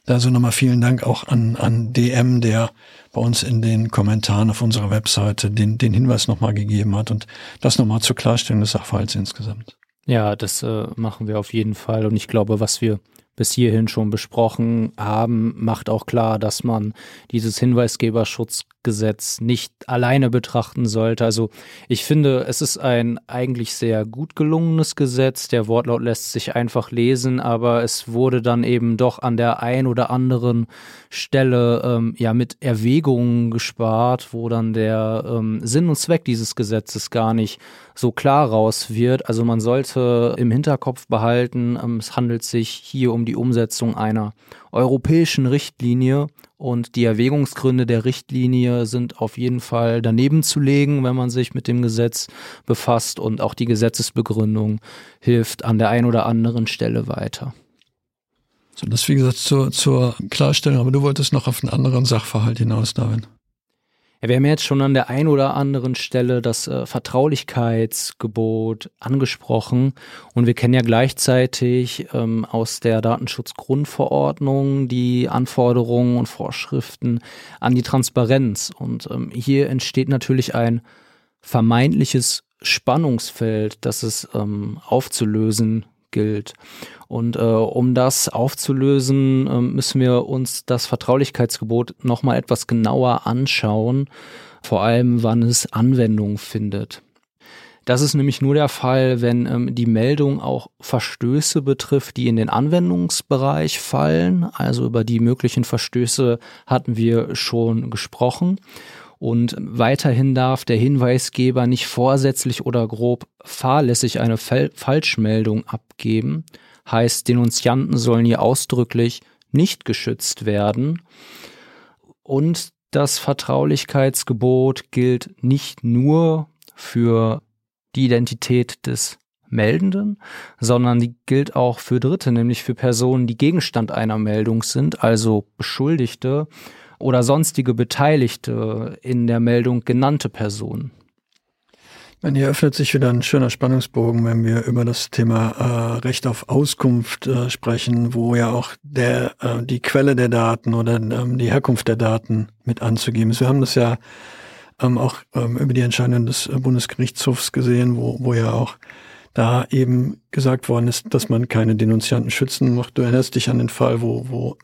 Also nochmal vielen Dank auch an, an DM, der bei uns in den Kommentaren auf unserer Webseite den, den Hinweis nochmal gegeben hat und das nochmal zur Klarstellung des Sachverhalts insgesamt. Ja, das äh, machen wir auf jeden Fall. Und ich glaube, was wir bis hierhin schon besprochen haben, macht auch klar, dass man dieses Hinweisgeberschutzgesetz nicht alleine betrachten sollte. Also ich finde, es ist ein eigentlich sehr gut gelungenes Gesetz. Der Wortlaut lässt sich einfach lesen, aber es wurde dann eben doch an der ein oder anderen Stelle ähm, ja mit Erwägungen gespart, wo dann der ähm, Sinn und Zweck dieses Gesetzes gar nicht so klar raus wird. Also man sollte im Hinterkopf behalten, ähm, es handelt sich hier um die Umsetzung einer europäischen Richtlinie und die Erwägungsgründe der Richtlinie sind auf jeden Fall daneben zu legen, wenn man sich mit dem Gesetz befasst und auch die Gesetzesbegründung hilft an der einen oder anderen Stelle weiter. So, das wie gesagt zur, zur Klarstellung, aber du wolltest noch auf einen anderen Sachverhalt hinaus, David. Ja, wir haben jetzt schon an der einen oder anderen Stelle das äh, Vertraulichkeitsgebot angesprochen und wir kennen ja gleichzeitig ähm, aus der Datenschutzgrundverordnung die Anforderungen und Vorschriften an die Transparenz. Und ähm, hier entsteht natürlich ein vermeintliches Spannungsfeld, das es ähm, aufzulösen gilt. Und äh, um das aufzulösen, äh, müssen wir uns das Vertraulichkeitsgebot nochmal etwas genauer anschauen, vor allem wann es Anwendung findet. Das ist nämlich nur der Fall, wenn ähm, die Meldung auch Verstöße betrifft, die in den Anwendungsbereich fallen. Also über die möglichen Verstöße hatten wir schon gesprochen. Und weiterhin darf der Hinweisgeber nicht vorsätzlich oder grob fahrlässig eine Fal Falschmeldung abgeben. Heißt, Denunzianten sollen hier ausdrücklich nicht geschützt werden. Und das Vertraulichkeitsgebot gilt nicht nur für die Identität des Meldenden, sondern die gilt auch für Dritte, nämlich für Personen, die Gegenstand einer Meldung sind, also Beschuldigte oder sonstige Beteiligte in der Meldung genannte Personen. Meine, hier öffnet sich wieder ein schöner Spannungsbogen, wenn wir über das Thema äh, Recht auf Auskunft äh, sprechen, wo ja auch der, äh, die Quelle der Daten oder ähm, die Herkunft der Daten mit anzugeben ist. Wir haben das ja ähm, auch ähm, über die Entscheidung des äh, Bundesgerichtshofs gesehen, wo, wo ja auch da eben gesagt worden ist, dass man keine Denunzianten schützen muss. Du erinnerst dich an den Fall, wo, wo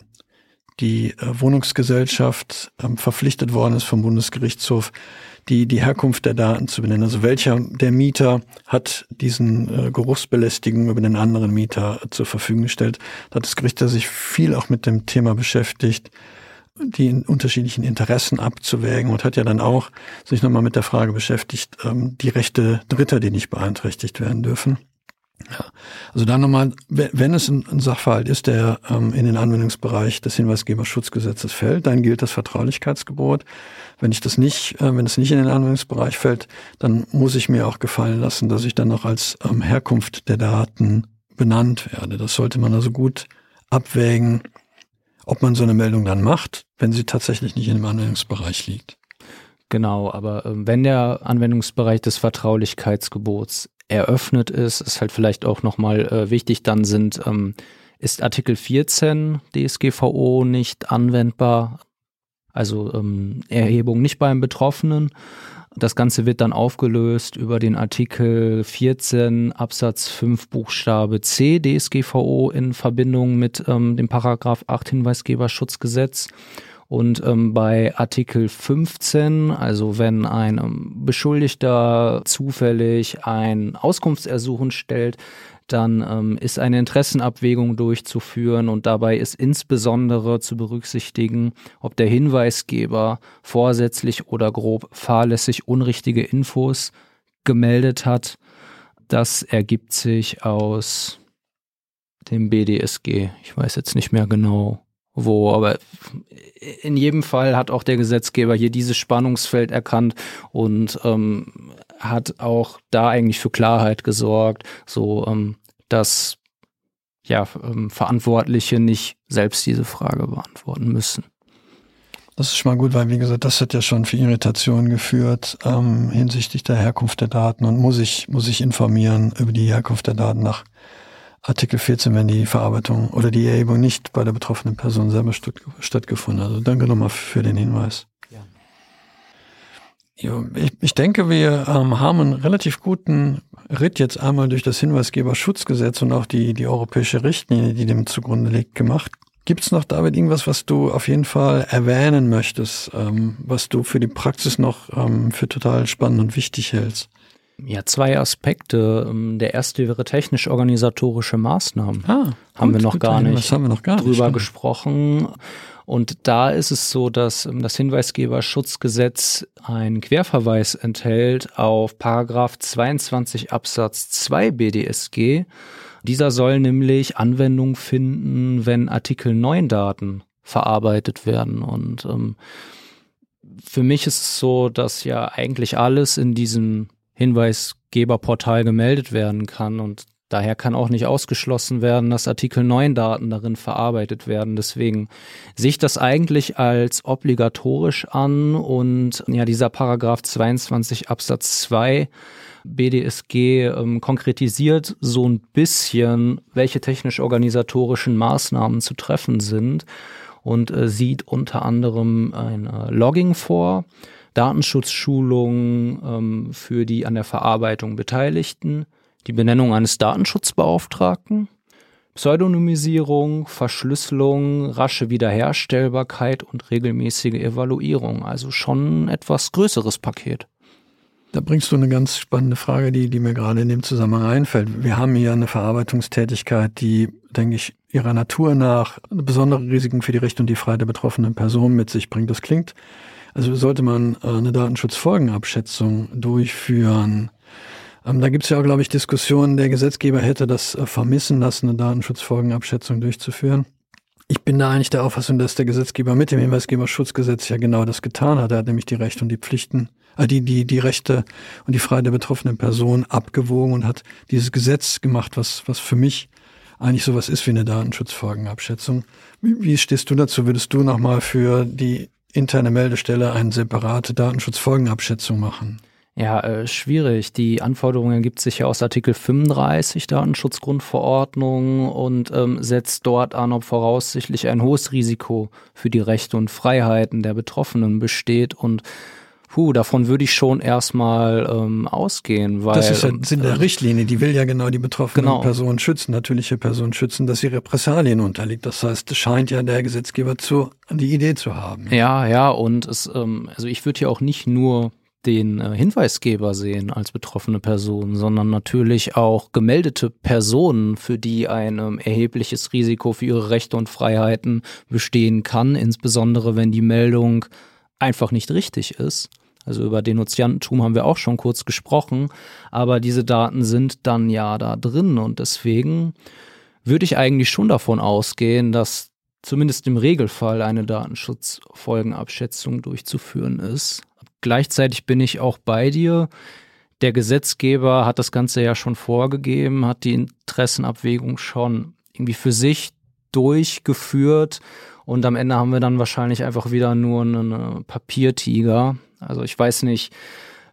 die äh, Wohnungsgesellschaft ähm, verpflichtet worden ist vom Bundesgerichtshof, die, die Herkunft der Daten zu benennen. Also welcher der Mieter hat diesen äh, Geruchsbelästigung über den anderen Mieter zur Verfügung gestellt. Da hat das Gericht ja sich viel auch mit dem Thema beschäftigt, die unterschiedlichen Interessen abzuwägen und hat ja dann auch sich nochmal mit der Frage beschäftigt, ähm, die Rechte Dritter, die nicht beeinträchtigt werden dürfen. Ja. Also dann nochmal, wenn es ein Sachverhalt ist, der ähm, in den Anwendungsbereich des Hinweisgeberschutzgesetzes fällt, dann gilt das Vertraulichkeitsgebot. Wenn ich das nicht, äh, wenn es nicht in den Anwendungsbereich fällt, dann muss ich mir auch gefallen lassen, dass ich dann noch als ähm, Herkunft der Daten benannt werde. Das sollte man also gut abwägen, ob man so eine Meldung dann macht, wenn sie tatsächlich nicht in dem Anwendungsbereich liegt. Genau, aber äh, wenn der Anwendungsbereich des Vertraulichkeitsgebots eröffnet ist, ist halt vielleicht auch nochmal äh, wichtig, dann sind, ähm, ist Artikel 14 DSGVO nicht anwendbar, also ähm, Erhebung nicht beim Betroffenen. Das Ganze wird dann aufgelöst über den Artikel 14 Absatz 5 Buchstabe C DSGVO in Verbindung mit ähm, dem Paragraph 8 Hinweisgeberschutzgesetz. Und ähm, bei Artikel 15, also wenn ein ähm, Beschuldigter zufällig ein Auskunftsersuchen stellt, dann ähm, ist eine Interessenabwägung durchzuführen und dabei ist insbesondere zu berücksichtigen, ob der Hinweisgeber vorsätzlich oder grob fahrlässig unrichtige Infos gemeldet hat. Das ergibt sich aus dem BDSG. Ich weiß jetzt nicht mehr genau wo, aber in jedem Fall hat auch der Gesetzgeber hier dieses Spannungsfeld erkannt und ähm, hat auch da eigentlich für Klarheit gesorgt, so ähm, dass ja ähm, Verantwortliche nicht selbst diese Frage beantworten müssen. Das ist schon mal gut, weil wie gesagt, das hat ja schon für Irritationen geführt ähm, hinsichtlich der Herkunft der Daten und muss ich muss ich informieren über die Herkunft der Daten nach Artikel 14, wenn die Verarbeitung oder die Erhebung nicht bei der betroffenen Person selber stattgefunden hat. Also danke nochmal für den Hinweis. Ja. Ich, ich denke, wir ähm, haben einen relativ guten Ritt jetzt einmal durch das Hinweisgeberschutzgesetz und auch die, die europäische Richtlinie, die dem zugrunde liegt, gemacht. Gibt es noch, David, irgendwas, was du auf jeden Fall erwähnen möchtest, ähm, was du für die Praxis noch ähm, für total spannend und wichtig hältst? Ja, zwei Aspekte. Ähm, der erste wäre technisch-organisatorische Maßnahmen. Ah, haben, gut, wir noch gar nicht haben wir noch gar drüber nicht, gesprochen. Und da ist es so, dass ähm, das Hinweisgeberschutzgesetz einen Querverweis enthält auf Paragraph 22 Absatz 2 BDSG. Dieser soll nämlich Anwendung finden, wenn Artikel 9 Daten verarbeitet werden. Und ähm, für mich ist es so, dass ja eigentlich alles in diesem Hinweisgeberportal gemeldet werden kann. Und daher kann auch nicht ausgeschlossen werden, dass Artikel 9 Daten darin verarbeitet werden. Deswegen sehe ich das eigentlich als obligatorisch an. Und ja, dieser Paragraph 22 Absatz 2 BDSG ähm, konkretisiert so ein bisschen, welche technisch-organisatorischen Maßnahmen zu treffen sind. Und äh, sieht unter anderem ein äh, Logging vor, Datenschutzschulungen ähm, für die an der Verarbeitung Beteiligten, die Benennung eines Datenschutzbeauftragten, Pseudonymisierung, Verschlüsselung, rasche Wiederherstellbarkeit und regelmäßige Evaluierung. Also schon ein etwas größeres Paket. Da bringst du eine ganz spannende Frage, die, die mir gerade in dem Zusammenhang einfällt. Wir haben hier eine Verarbeitungstätigkeit, die, denke ich, ihrer Natur nach besondere Risiken für die Rechte und die Freiheit der betroffenen Person mit sich bringt. Das klingt, also sollte man äh, eine Datenschutzfolgenabschätzung durchführen. Ähm, da gibt es ja auch, glaube ich, Diskussionen, der Gesetzgeber hätte das äh, vermissen lassen, eine Datenschutzfolgenabschätzung durchzuführen. Ich bin da eigentlich der Auffassung, dass der Gesetzgeber mit dem Hinweisgeberschutzgesetz ja genau das getan hat. Er hat nämlich die Rechte und die Pflichten äh, die, die, die Rechte und die Freiheit der betroffenen Person abgewogen und hat dieses Gesetz gemacht, was, was für mich eigentlich sowas ist wie eine Datenschutzfolgenabschätzung. Wie, wie stehst du dazu? Würdest du nochmal für die interne Meldestelle eine separate Datenschutzfolgenabschätzung machen? Ja, äh, schwierig. Die Anforderungen ergibt sich ja aus Artikel 35 Datenschutzgrundverordnung und ähm, setzt dort an, ob voraussichtlich ein hohes Risiko für die Rechte und Freiheiten der Betroffenen besteht und Puh, davon würde ich schon erstmal ähm, ausgehen, weil. Das ist ja Sinn der äh, Richtlinie, die will ja genau die betroffene genau. Person schützen, natürliche Person schützen, dass sie Repressalien unterliegt. Das heißt, es scheint ja der Gesetzgeber zu, die Idee zu haben. Ja, ja, und es, ähm, also ich würde ja auch nicht nur den äh, Hinweisgeber sehen als betroffene Person, sondern natürlich auch gemeldete Personen, für die ein ähm, erhebliches Risiko für ihre Rechte und Freiheiten bestehen kann, insbesondere wenn die Meldung einfach nicht richtig ist. Also über Denunziantentum haben wir auch schon kurz gesprochen, aber diese Daten sind dann ja da drin und deswegen würde ich eigentlich schon davon ausgehen, dass zumindest im Regelfall eine Datenschutzfolgenabschätzung durchzuführen ist. Gleichzeitig bin ich auch bei dir. Der Gesetzgeber hat das Ganze ja schon vorgegeben, hat die Interessenabwägung schon irgendwie für sich durchgeführt und am Ende haben wir dann wahrscheinlich einfach wieder nur einen Papiertiger, also ich weiß nicht,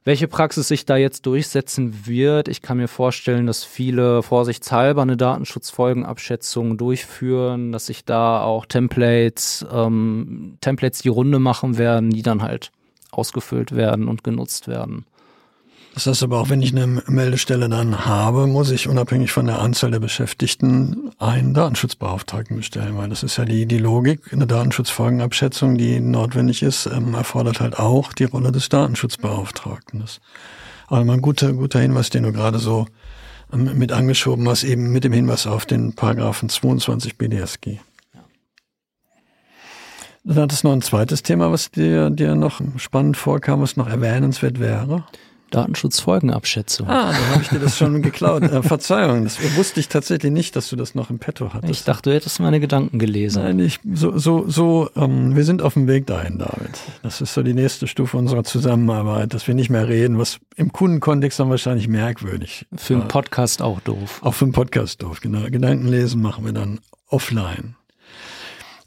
welche Praxis sich da jetzt durchsetzen wird. Ich kann mir vorstellen, dass viele vorsichtshalber eine Datenschutzfolgenabschätzung durchführen, dass sich da auch Templates, ähm, Templates die Runde machen werden, die dann halt ausgefüllt werden und genutzt werden. Das heißt aber auch, wenn ich eine Meldestelle dann habe, muss ich unabhängig von der Anzahl der Beschäftigten einen Datenschutzbeauftragten bestellen, weil das ist ja die, die Logik. Eine Datenschutzfolgenabschätzung, die notwendig ist, ähm, erfordert halt auch die Rolle des Datenschutzbeauftragten. Das aber mal ein guter, guter Hinweis, den du gerade so ähm, mit angeschoben hast, eben mit dem Hinweis auf den Paragraphen 22 BDSG. Dann hat es noch ein zweites Thema, was dir, dir noch spannend vorkam, was noch erwähnenswert wäre. Datenschutzfolgenabschätzung. Ah, dann habe ich dir das schon geklaut. Äh, Verzeihung, das wusste ich tatsächlich nicht, dass du das noch im Petto hattest. Ich dachte, du hättest meine Gedanken gelesen. Nein, ich, so, so, so, ähm, wir sind auf dem Weg dahin, David. Das ist so die nächste Stufe unserer Zusammenarbeit, dass wir nicht mehr reden, was im Kundenkontext dann wahrscheinlich merkwürdig. Für einen Podcast auch doof. Auch für einen Podcast doof, genau. Gedanken lesen machen wir dann offline.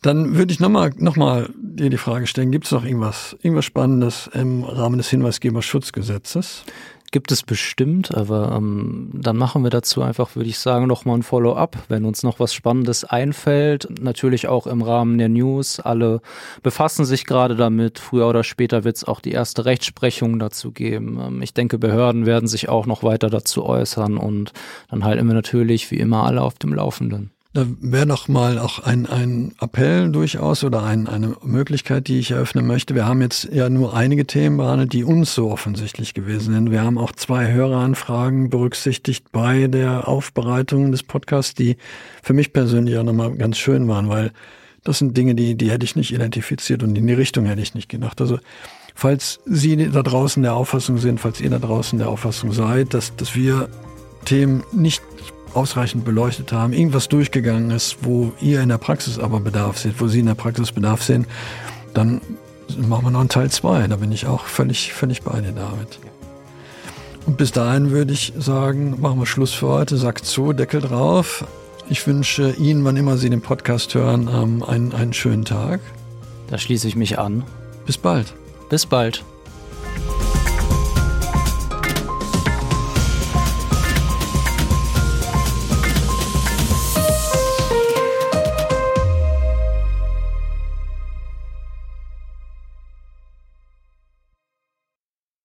Dann würde ich nochmal noch mal dir die Frage stellen, gibt es noch irgendwas, irgendwas Spannendes im Rahmen des Hinweisgeberschutzgesetzes? gibt es bestimmt, aber ähm, dann machen wir dazu einfach, würde ich sagen, nochmal ein Follow-up, wenn uns noch was Spannendes einfällt. Natürlich auch im Rahmen der News. Alle befassen sich gerade damit. Früher oder später wird es auch die erste Rechtsprechung dazu geben. Ähm, ich denke, Behörden werden sich auch noch weiter dazu äußern und dann halten wir natürlich wie immer alle auf dem Laufenden. Da wäre noch mal auch ein, ein Appell durchaus oder ein, eine Möglichkeit, die ich eröffnen möchte. Wir haben jetzt ja nur einige Themen behandelt, die uns so offensichtlich gewesen sind. Wir haben auch zwei Höreranfragen berücksichtigt bei der Aufbereitung des Podcasts, die für mich persönlich auch nochmal ganz schön waren, weil das sind Dinge, die, die hätte ich nicht identifiziert und in die Richtung hätte ich nicht gedacht. Also falls Sie da draußen der Auffassung sind, falls ihr da draußen der Auffassung seid, dass, dass wir Themen nicht ausreichend beleuchtet haben, irgendwas durchgegangen ist, wo ihr in der Praxis aber Bedarf seht, wo Sie in der Praxis Bedarf sehen, dann machen wir noch einen Teil 2. Da bin ich auch völlig, völlig bei dir, David. Und bis dahin würde ich sagen, machen wir Schluss für heute, sagt zu, Deckel drauf. Ich wünsche Ihnen, wann immer Sie den Podcast hören, ähm, einen, einen schönen Tag. Da schließe ich mich an. Bis bald. Bis bald.